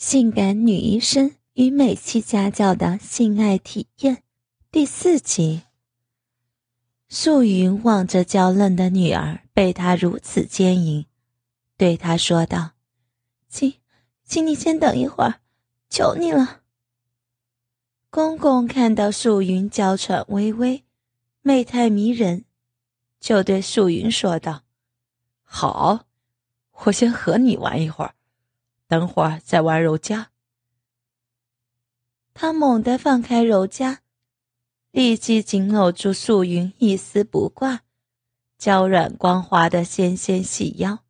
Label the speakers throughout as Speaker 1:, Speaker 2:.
Speaker 1: 性感女医生与美妻家教的性爱体验第四集。素云望着娇嫩的女儿被他如此奸淫，对他说道：“请，请你先等一会儿，求你了。”公公看到素云娇喘微微，媚态迷人，就对素云说道：“
Speaker 2: 好，我先和你玩一会儿。”等会儿再玩柔夹。
Speaker 1: 他猛地放开柔夹，立即紧搂住素云一丝不挂、娇软光滑的纤纤细腰，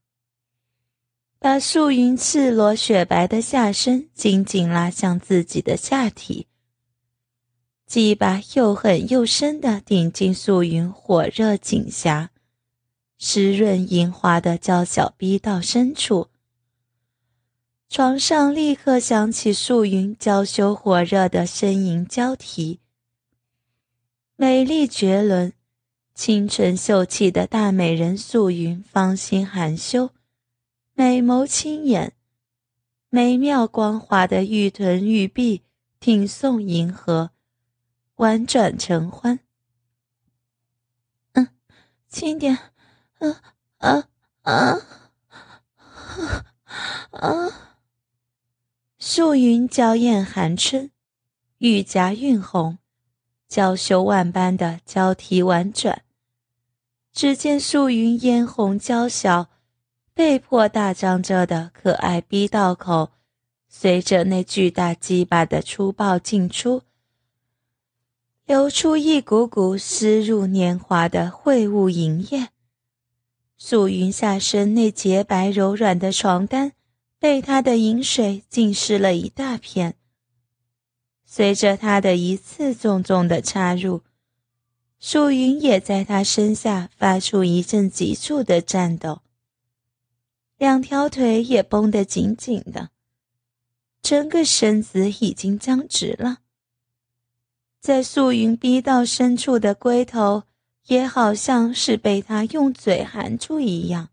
Speaker 1: 把素云赤裸雪白的下身紧紧拉向自己的下体，鸡巴又狠又深地顶进素云火热颈狭、湿润莹滑的娇小逼到深处。床上立刻响起素云娇羞火热的呻吟交替。美丽绝伦、清纯秀气的大美人素云，芳心含羞，美眸轻眼，美妙光滑的玉臀玉臂挺送银河，婉转承欢。嗯，轻点，嗯啊啊啊啊！素云娇艳含春，玉颊晕红，娇羞万般的交替婉转。只见素云嫣红娇小、被迫大张着的可爱逼道口，随着那巨大鸡巴的粗暴进出，流出一股股湿入年华的秽物淫液。素云下身那洁白柔软的床单。被他的饮水浸湿了一大片。随着他的一次重重的插入，素云也在他身下发出一阵急促的颤抖，两条腿也绷得紧紧的，整个身子已经僵直了。在素云逼到深处的龟头，也好像是被他用嘴含住一样。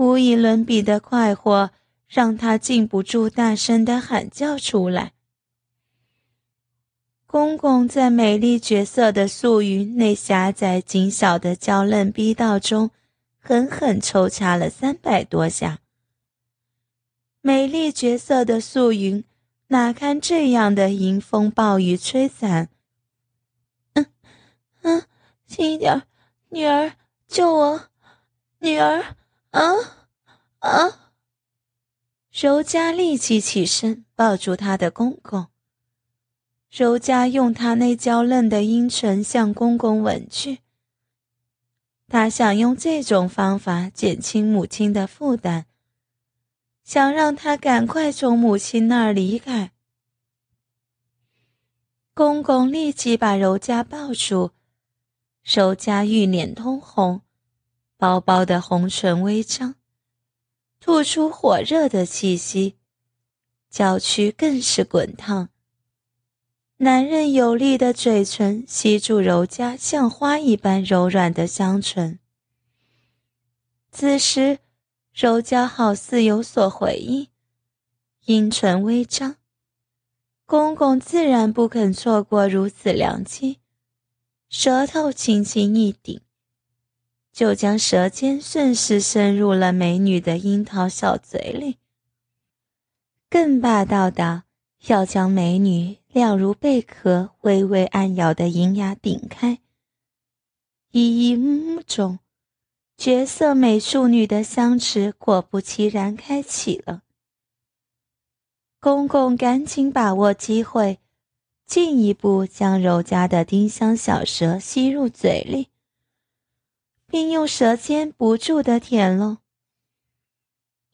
Speaker 1: 无以伦比的快活，让他禁不住大声的喊叫出来。公公在美丽绝色的素云那狭窄紧小的娇嫩逼道中，狠狠抽插了三百多下。美丽绝色的素云哪堪这样的迎风暴雨吹散？嗯嗯，轻一点，女儿，救我，女儿。啊啊！柔嘉立即起身，抱住她的公公。柔嘉用她那娇嫩的阴唇向公公吻去。他想用这种方法减轻母亲的负担，想让他赶快从母亲那儿离开。公公立即把柔嘉抱住，柔嘉玉脸通红。薄薄的红唇微张，吐出火热的气息，娇躯更是滚烫。男人有力的嘴唇吸住柔嘉像花一般柔软的香唇。此时，柔嘉好似有所回应，阴唇微张。公公自然不肯错过如此良机，舌头轻轻一顶。就将舌尖顺势伸入了美女的樱桃小嘴里，更霸道的要将美女亮如贝壳、微微按咬的银牙顶开。一幕中，绝色美淑女的香池果不其然开启了。公公赶紧把握机会，进一步将柔家的丁香小舌吸入嘴里。并用舌尖不住的舔了。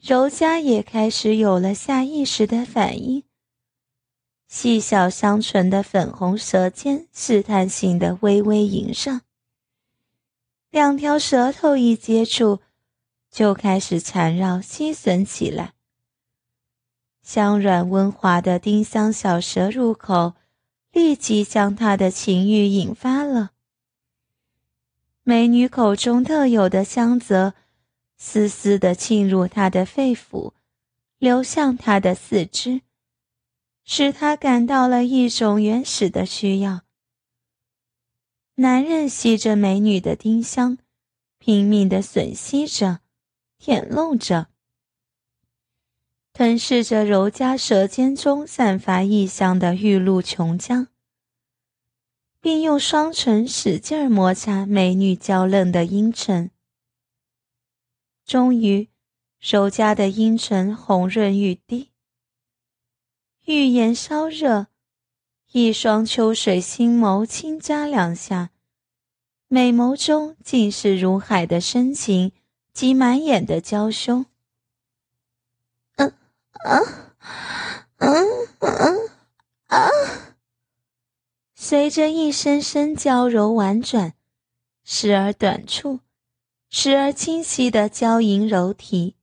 Speaker 1: 柔嘉也开始有了下意识的反应，细小香唇的粉红舌尖试探性的微微迎上，两条舌头一接触，就开始缠绕吸吮起来。香软温滑的丁香小舌入口，立即将他的情欲引发了。美女口中特有的香泽，丝丝的沁入他的肺腑，流向他的四肢，使他感到了一种原始的需要。男人吸着美女的丁香，拼命的吮吸着，舔弄着，吞噬着柔嘉舌尖中散发异香的玉露琼浆。并用双唇使劲儿摩擦美女娇嫩的阴唇。终于，柔嘉的阴唇红润欲滴，欲言烧热，一双秋水星眸轻眨两下，美眸中尽是如海的深情及满眼的娇羞。嗯啊，嗯嗯啊。随着一声声娇柔婉转，时而短促，时而清晰的娇吟柔啼，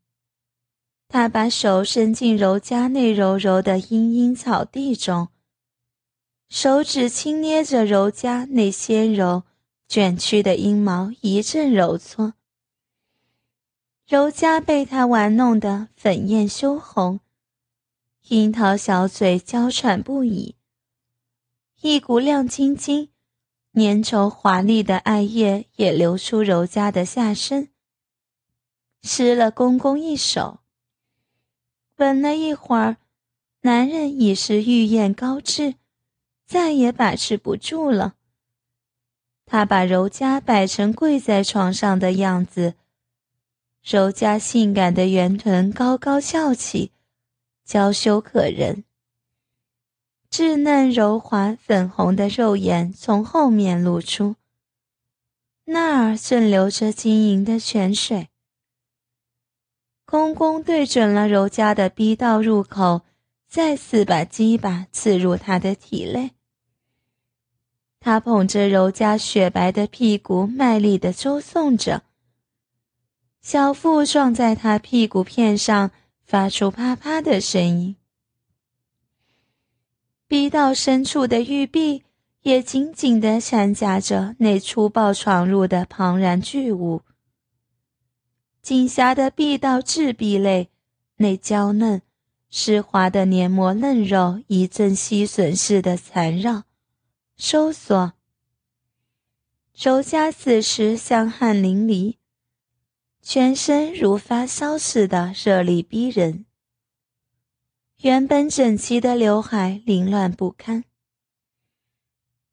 Speaker 1: 他把手伸进柔家内柔柔的茵茵草地中，手指轻捏着柔家那纤柔卷曲的阴毛，一阵揉搓。柔家被他玩弄得粉艳羞红，樱桃小嘴娇喘不已。一股亮晶晶、粘稠华丽的艾叶也流出柔嘉的下身，湿了公公一手。吻了一会儿，男人已是欲焰高炽，再也把持不住了。他把柔嘉摆成跪在床上的样子，柔嘉性感的圆臀高高翘起，娇羞可人。稚嫩柔滑、粉红的肉眼从后面露出，那儿正流着晶莹的泉水。公公对准了柔家的逼道入口，再次把鸡巴刺入他的体内。他捧着柔家雪白的屁股，卖力的抽送着，小腹撞在他屁股片上，发出啪啪的声音。逼到深处的玉臂也紧紧地缠夹着那粗暴闯入的庞然巨物。锦霞的臂道质壁内，那娇嫩、湿滑的黏膜嫩肉一阵吸吮似的缠绕、收缩。柔嘉此时香汗淋漓，全身如发烧似的热力逼人。原本整齐的刘海凌乱不堪，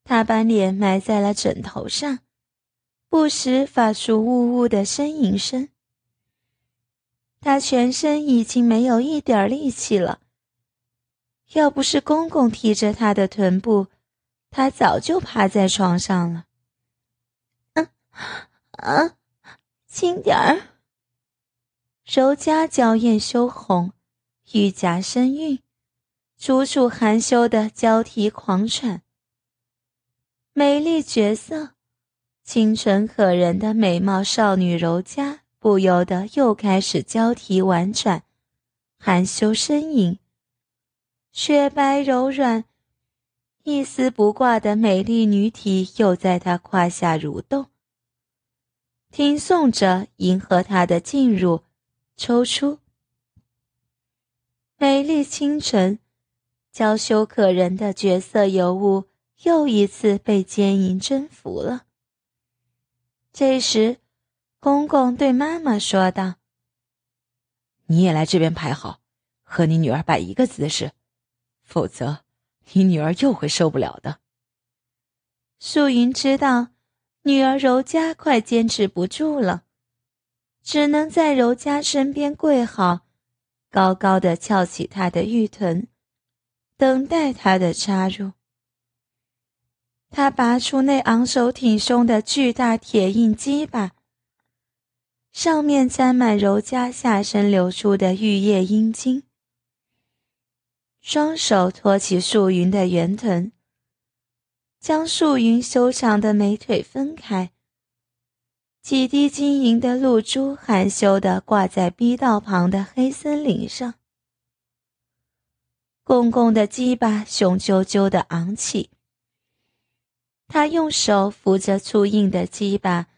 Speaker 1: 他把脸埋在了枕头上，不时发出呜呜的呻吟声。他全身已经没有一点力气了，要不是公公提着他的臀部，他早就趴在床上了。嗯，啊，轻点儿。柔嘉娇艳羞红。玉颊深韵，楚楚含羞的交替狂喘。美丽绝色、清纯可人的美貌少女柔嘉，不由得又开始交替婉转、含羞呻吟。雪白柔软、一丝不挂的美丽女体又在她胯下蠕动，听颂着迎合她的进入、抽出。美丽清晨、娇羞可人的绝色尤物又一次被奸淫征服了。这时，公公对妈妈说道：“
Speaker 2: 你也来这边排好，和你女儿摆一个姿势，否则你女儿又会受不了的。”
Speaker 1: 素云知道女儿柔嘉快坚持不住了，只能在柔嘉身边跪好。高高的翘起他的玉臀，等待他的插入。他拔出那昂首挺胸的巨大铁印鸡巴，上面沾满柔嘉下身流出的玉液阴茎。双手托起素云的圆臀，将素云修长的美腿分开。几滴晶莹的露珠含羞地挂在逼道旁的黑森林上。公公的鸡巴雄赳赳地昂起，他用手扶着粗硬的鸡巴，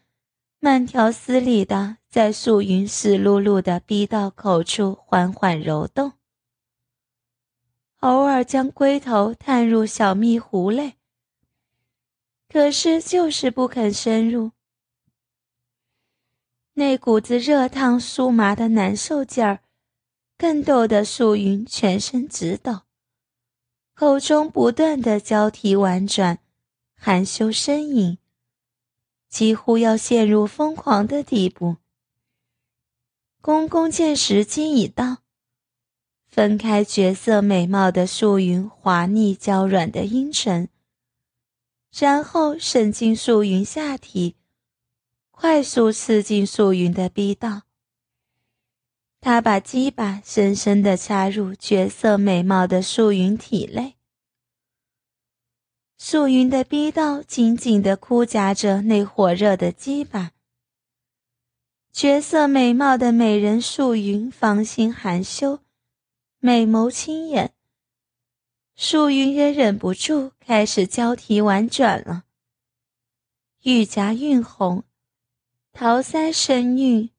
Speaker 1: 慢条斯理的在素云湿漉漉的逼道口处缓缓揉动，偶尔将龟头探入小蜜壶内，可是就是不肯深入。那股子热烫酥麻的难受劲儿，更逗得素云全身直抖，口中不断的交替婉转，含羞呻吟。几乎要陷入疯狂的地步。公公见时机已到，分开绝色美貌的素云滑腻娇软的阴唇，然后伸进素云下体，快速刺进素云的逼道。他把鸡巴深深地插入绝色美貌的素云体内。素云的逼道紧紧地箍夹着那火热的鸡巴，绝色美貌的美人素云芳心含羞，美眸轻眼。素云也忍不住开始交替婉转了，玉颊晕红，桃腮深韵，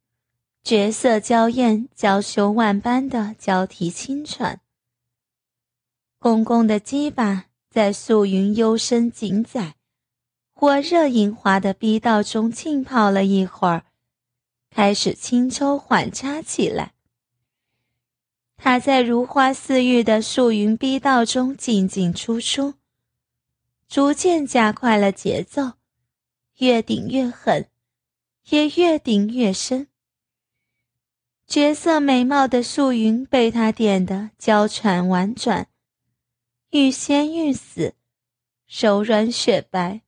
Speaker 1: 绝色娇艳，娇羞万般的交替轻喘。公公的鸡巴。在素云幽深紧窄、火热银滑的逼道中浸泡了一会儿，开始轻抽缓插起来。他在如花似玉的素云逼道中进进出出，逐渐加快了节奏，越顶越狠，也越顶越深。绝色美貌的素云被他点得娇喘婉转。欲仙欲死，柔软雪白，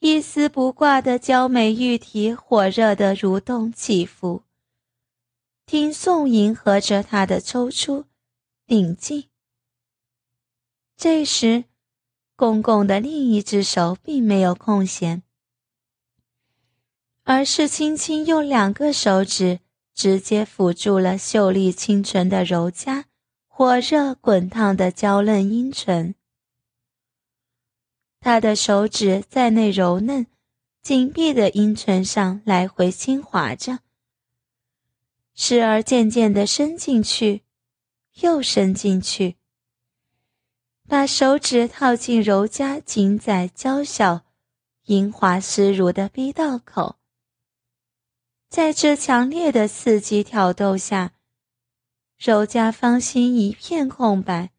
Speaker 1: 一丝不挂的娇美玉体火热的蠕动起伏，听宋迎合着他的抽出、顶进。这时，公公的另一只手并没有空闲，而是轻轻用两个手指直接抚住了秀丽清纯的柔佳。火热滚烫的娇嫩阴唇，他的手指在那柔嫩、紧闭的阴唇上来回轻划着，时而渐渐地伸进去，又伸进去，把手指套进柔佳紧窄娇小、莹滑湿如的逼道口，在这强烈的刺激挑逗下。柔家芳心一片空白，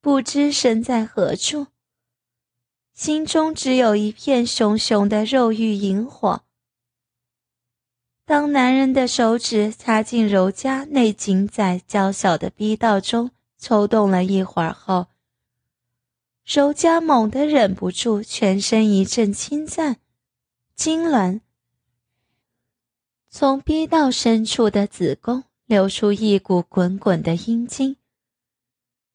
Speaker 1: 不知身在何处，心中只有一片熊熊的肉欲萤火。当男人的手指插进柔家那紧窄娇小的逼道中，抽动了一会儿后，柔家猛地忍不住全身一阵轻颤，痉挛，从逼道深处的子宫。流出一股滚滚的阴茎，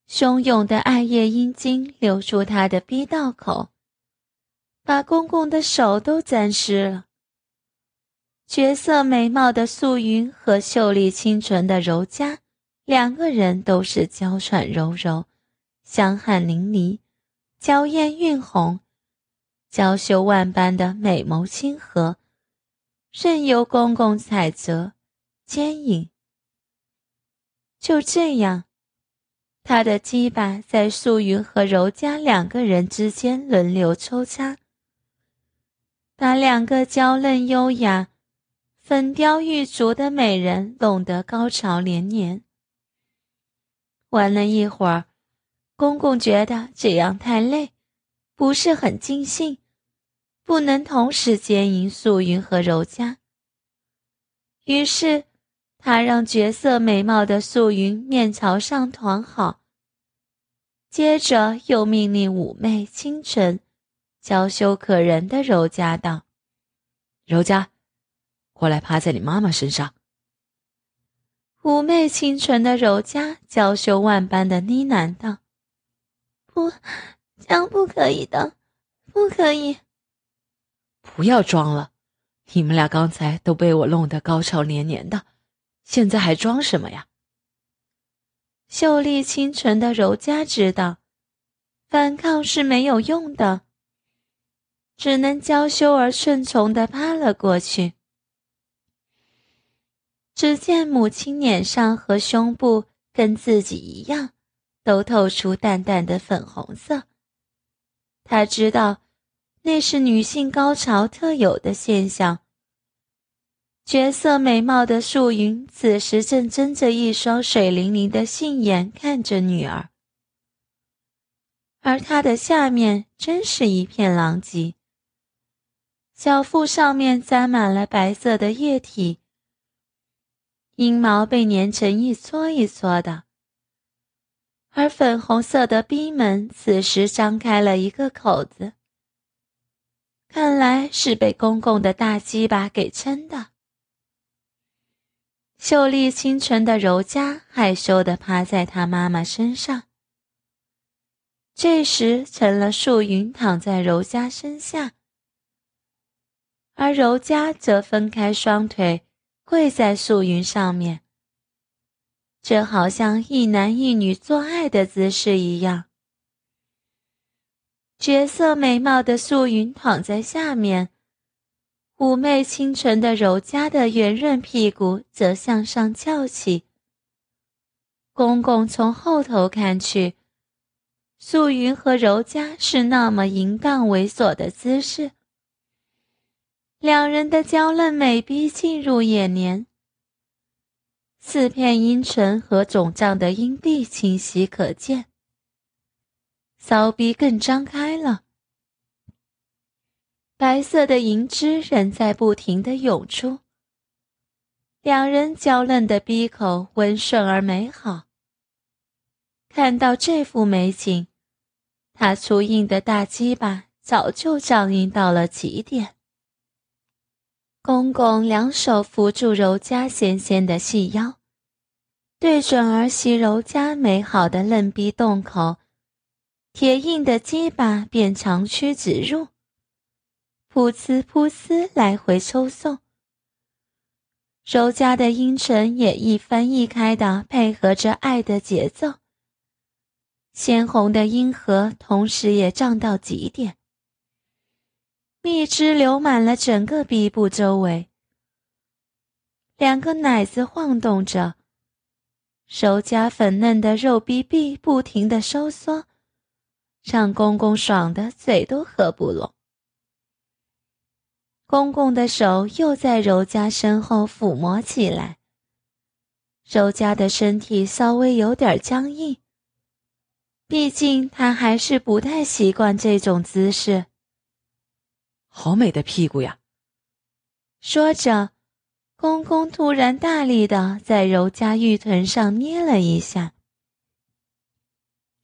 Speaker 1: 汹涌的艾叶阴茎流出他的逼道口，把公公的手都沾湿了。绝色美貌的素云和秀丽清纯的柔嘉，两个人都是娇喘柔柔，香汗淋漓，娇艳晕红，娇羞万般的美眸清和，任由公公采撷、牵引。就这样，他的鸡巴在素云和柔嘉两个人之间轮流抽插，把两个娇嫩优雅、粉雕玉琢的美人弄得高潮连连。玩了一会儿，公公觉得这样太累，不是很尽兴，不能同时兼营素云和柔嘉，于是。他让绝色美貌的素云面朝上团好，接着又命令妩媚清纯、娇羞可人的柔嘉道：“
Speaker 2: 柔嘉，过来趴在你妈妈身上。”
Speaker 1: 妩媚清纯的柔嘉娇羞万般的呢喃道：“不，这样不可以的，不可以。”
Speaker 2: 不要装了，你们俩刚才都被我弄得高潮连连的。现在还装什么呀？
Speaker 1: 秀丽清纯的柔嘉知道，反抗是没有用的。只能娇羞而顺从的趴了过去。只见母亲脸上和胸部跟自己一样，都透出淡淡的粉红色。他知道，那是女性高潮特有的现象。绝色美貌的素云此时正睁着一双水灵灵的杏眼看着女儿，而她的下面真是一片狼藉，小腹上面沾满了白色的液体，阴毛被粘成一撮一撮的，而粉红色的逼门此时张开了一个口子，看来是被公公的大鸡巴给撑的。秀丽清纯的柔嘉害羞地趴在她妈妈身上。这时，成了素云躺在柔嘉身下，而柔嘉则分开双腿跪在素云上面，这好像一男一女做爱的姿势一样。绝色美貌的素云躺在下面。妩媚清纯的柔嘉的圆润屁股则向上翘起。公公从后头看去，素云和柔嘉是那么淫荡猥琐的姿势，两人的娇嫩美逼进入眼帘，四片阴唇和肿胀的阴蒂清晰可见，骚逼更张开。白色的银汁仍在不停的涌出，两人娇嫩的鼻口温顺而美好。看到这幅美景，他粗硬的大鸡巴早就胀硬到了极点。公公两手扶住柔嘉纤纤的细腰，对准儿媳柔嘉美好的嫩逼洞口，铁硬的鸡巴便长驱直入。噗呲噗呲，来回抽送。柔嘉的阴唇也一翻一开的配合着爱的节奏，鲜红的阴核同时也胀到极点，蜜汁流满了整个鼻部周围。两个奶子晃动着，柔嘉粉嫩的肉逼逼不停的收缩，让公公爽的嘴都合不拢。公公的手又在柔嘉身后抚摸起来。柔嘉的身体稍微有点僵硬，毕竟他还是不太习惯这种姿势。
Speaker 2: 好美的屁股呀！
Speaker 1: 说着，公公突然大力的在柔嘉玉臀上捏了一下。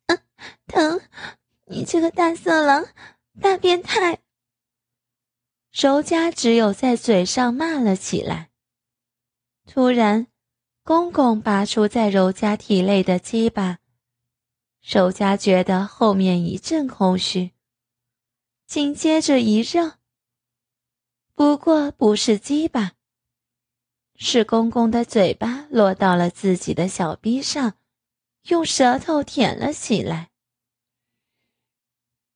Speaker 1: 嗯，疼！你这个大色狼，大变态！柔嘉只有在嘴上骂了起来。突然，公公拔出在柔嘉体内的鸡巴，柔嘉觉得后面一阵空虚，紧接着一热。不过不是鸡巴，是公公的嘴巴落到了自己的小臂上，用舌头舔了起来。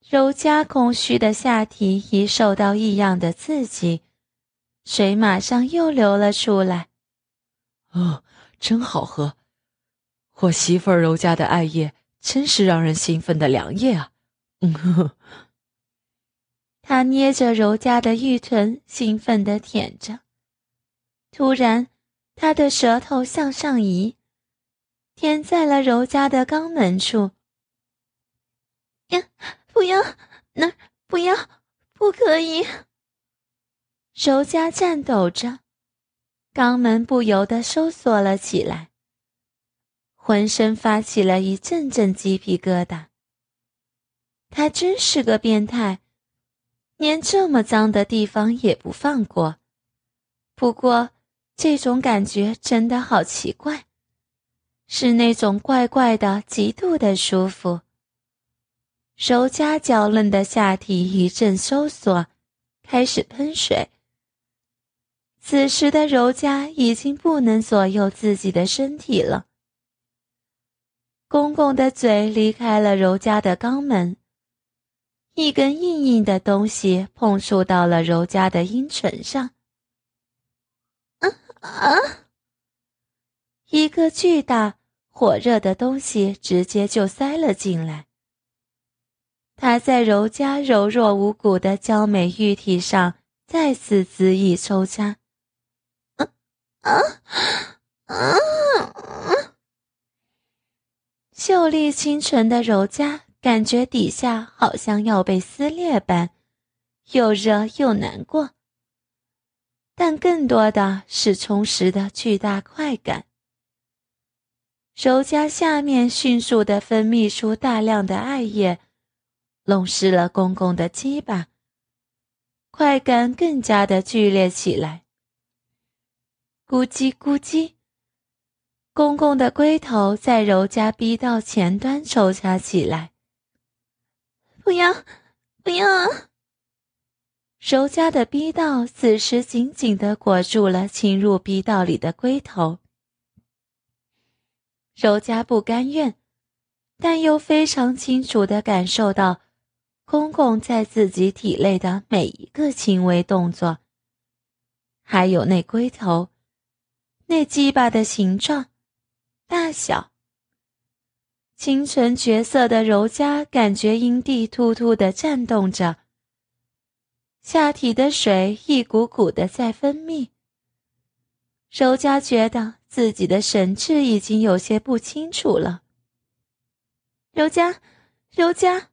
Speaker 1: 柔嘉空虚的下体已受到异样的刺激，水马上又流了出来。
Speaker 2: 哦，真好喝！我媳妇儿柔嘉的艾叶真是让人兴奋的良液啊！嗯呵呵。
Speaker 1: 他捏着柔嘉的玉臀，兴奋地舔着。突然，他的舌头向上移，舔在了柔嘉的肛门处。呀！不要，那不要，不可以！柔嘉颤抖着，肛门不由得收缩了起来，浑身发起了一阵阵鸡皮疙瘩。他真是个变态，连这么脏的地方也不放过。不过，这种感觉真的好奇怪，是那种怪怪的、极度的舒服。柔嘉娇嫩的下体一阵收缩，开始喷水。此时的柔嘉已经不能左右自己的身体了。公公的嘴离开了柔嘉的肛门，一根硬硬的东西碰触到了柔嘉的阴唇上。啊啊！一个巨大火热的东西直接就塞了进来。他在柔嘉柔弱无骨的娇美玉体上再次恣意抽插。啊啊啊！秀丽清纯的柔嘉感觉底下好像要被撕裂般，又热又难过，但更多的是充实的巨大快感。柔嘉下面迅速的分泌出大量的艾叶。弄湿了公公的鸡巴，快感更加的剧烈起来。咕叽咕叽，公公的龟头在柔嘉逼道前端抽插起来。不要，不要！柔嘉的逼道此时紧紧的裹住了侵入逼道里的龟头。柔嘉不甘愿，但又非常清楚的感受到。公公在自己体内的每一个轻微动作，还有那龟头、那鸡巴的形状、大小，清纯绝色的柔嘉感觉阴蒂突突的颤动着，下体的水一股股的在分泌。柔嘉觉得自己的神智已经有些不清楚了。柔嘉，柔嘉。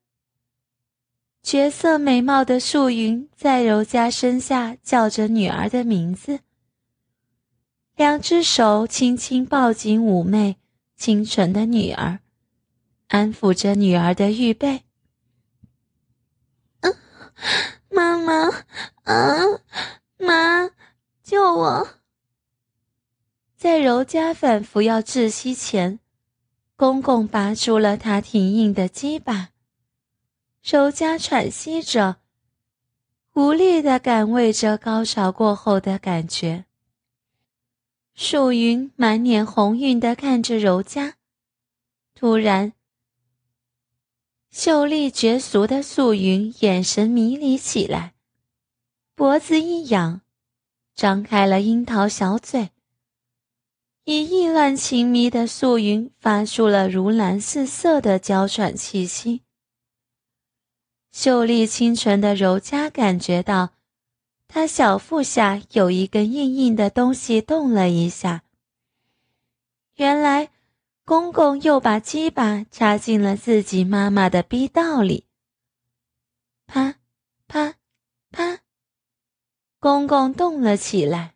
Speaker 1: 绝色美貌的素云在柔嘉身下叫着女儿的名字，两只手轻轻抱紧妩媚清纯的女儿，安抚着女儿的玉背。嗯，妈妈，啊，妈，救我！在柔嘉反复要窒息前，公公拔出了他挺硬的鸡巴。柔嘉喘息着，无力的感味着高潮过后的感觉。素云满脸红晕的看着柔嘉，突然，秀丽绝俗的素云眼神迷离起来，脖子一仰，张开了樱桃小嘴，以意乱情迷的素云发出了如蓝似色的娇喘气息。秀丽清纯的柔嘉感觉到，她小腹下有一根硬硬的东西动了一下。原来，公公又把鸡巴插进了自己妈妈的逼道里。啪，啪，啪，公公动了起来。